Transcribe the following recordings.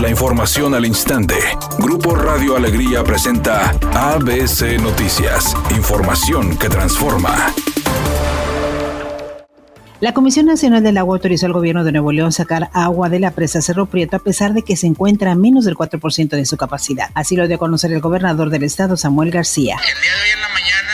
La información al instante. Grupo Radio Alegría presenta ABC Noticias. Información que transforma. La Comisión Nacional del Agua autorizó al gobierno de Nuevo León sacar agua de la presa Cerro Prieto a pesar de que se encuentra a menos del 4% de su capacidad. Así lo dio a conocer el gobernador del estado, Samuel García. El día de hoy en la mañana,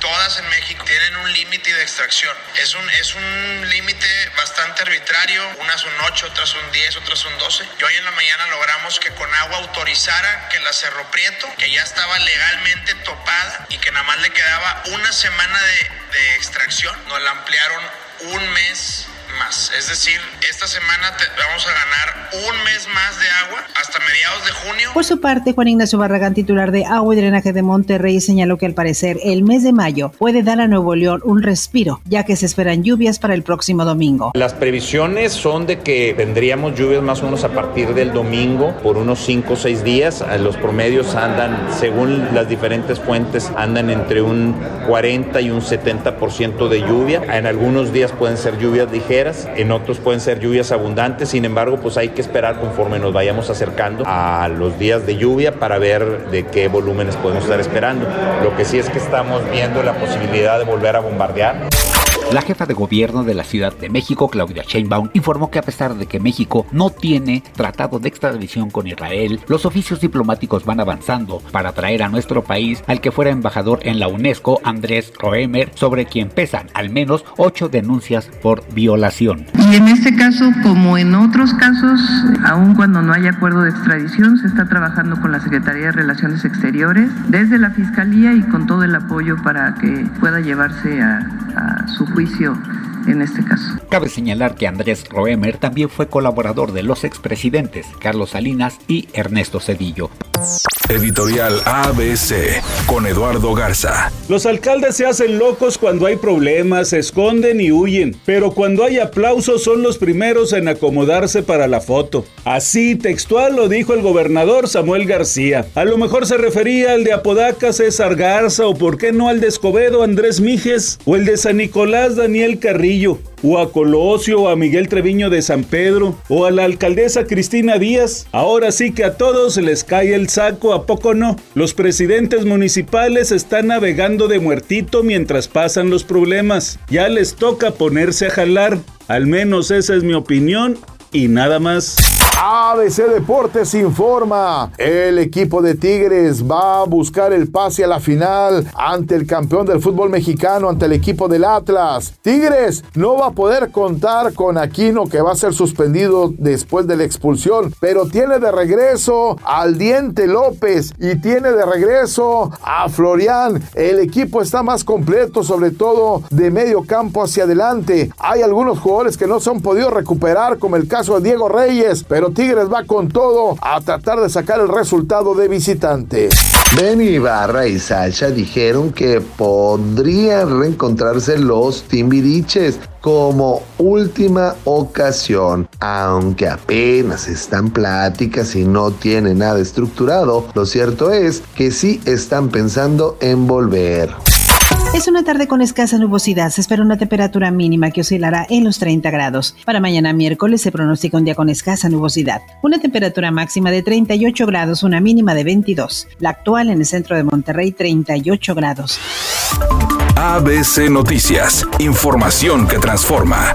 todas en México, tienen un límite de extracción. Es un, es un límite bastante arbitrario. Unas son 8, otras son 10, otras son 12. Y hoy en la mañana logramos que con agua autorizara que la Cerro Prieto, que ya estaba legalmente topada y que nada más le quedaba una semana de de extracción, nos la ampliaron un mes más. Es decir, esta semana vamos a ganar un mes más de agua hasta mediados de junio. Por su parte, Juan Ignacio Barragán, titular de Agua y Drenaje de Monterrey, señaló que al parecer el mes de mayo puede dar a Nuevo León un respiro, ya que se esperan lluvias para el próximo domingo. Las previsiones son de que tendríamos lluvias más o menos a partir del domingo por unos 5 o 6 días. Los promedios andan, según las diferentes fuentes, andan entre un 40 y un 70% de lluvia. En algunos días pueden ser lluvias ligeras en otros pueden ser lluvias abundantes, sin embargo, pues hay que esperar conforme nos vayamos acercando a los días de lluvia para ver de qué volúmenes podemos estar esperando. Lo que sí es que estamos viendo la posibilidad de volver a bombardear. La jefa de gobierno de la Ciudad de México, Claudia Sheinbaum, informó que a pesar de que México no tiene tratado de extradición con Israel, los oficios diplomáticos van avanzando para traer a nuestro país al que fuera embajador en la UNESCO, Andrés Roemer, sobre quien pesan al menos ocho denuncias por violación. Y en este caso, como en otros casos, aun cuando no hay acuerdo de extradición, se está trabajando con la Secretaría de Relaciones Exteriores, desde la Fiscalía y con todo el apoyo para que pueda llevarse a, su juicio en este caso. Cabe señalar que Andrés Roemer también fue colaborador de los expresidentes Carlos Salinas y Ernesto Cedillo. Editorial ABC con Eduardo Garza. Los alcaldes se hacen locos cuando hay problemas, se esconden y huyen, pero cuando hay aplausos son los primeros en acomodarse para la foto. Así textual lo dijo el gobernador Samuel García. A lo mejor se refería al de Apodaca César Garza o por qué no al de Escobedo Andrés Mijes o el de San Nicolás Daniel Carrillo o a Colosio o a Miguel Treviño de San Pedro o a la alcaldesa Cristina Díaz. Ahora sí que a todos les cae el saco, ¿a poco no? Los presidentes municipales están navegando de muertito mientras pasan los problemas. Ya les toca ponerse a jalar. Al menos esa es mi opinión y nada más. ABC Deportes informa, el equipo de Tigres va a buscar el pase a la final ante el campeón del fútbol mexicano, ante el equipo del Atlas. Tigres no va a poder contar con Aquino que va a ser suspendido después de la expulsión, pero tiene de regreso al Diente López y tiene de regreso a Florian. El equipo está más completo, sobre todo de medio campo hacia adelante. Hay algunos jugadores que no se han podido recuperar, como el caso de Diego Reyes, pero Tigres va con todo a tratar de sacar el resultado de visitante. Benny Ibarra y Sacha dijeron que podrían reencontrarse los Timbiriches como última ocasión, aunque apenas están pláticas y no tienen nada estructurado, lo cierto es que sí están pensando en volver. Es una tarde con escasa nubosidad. Se espera una temperatura mínima que oscilará en los 30 grados. Para mañana miércoles se pronostica un día con escasa nubosidad. Una temperatura máxima de 38 grados, una mínima de 22. La actual en el centro de Monterrey, 38 grados. ABC Noticias. Información que transforma.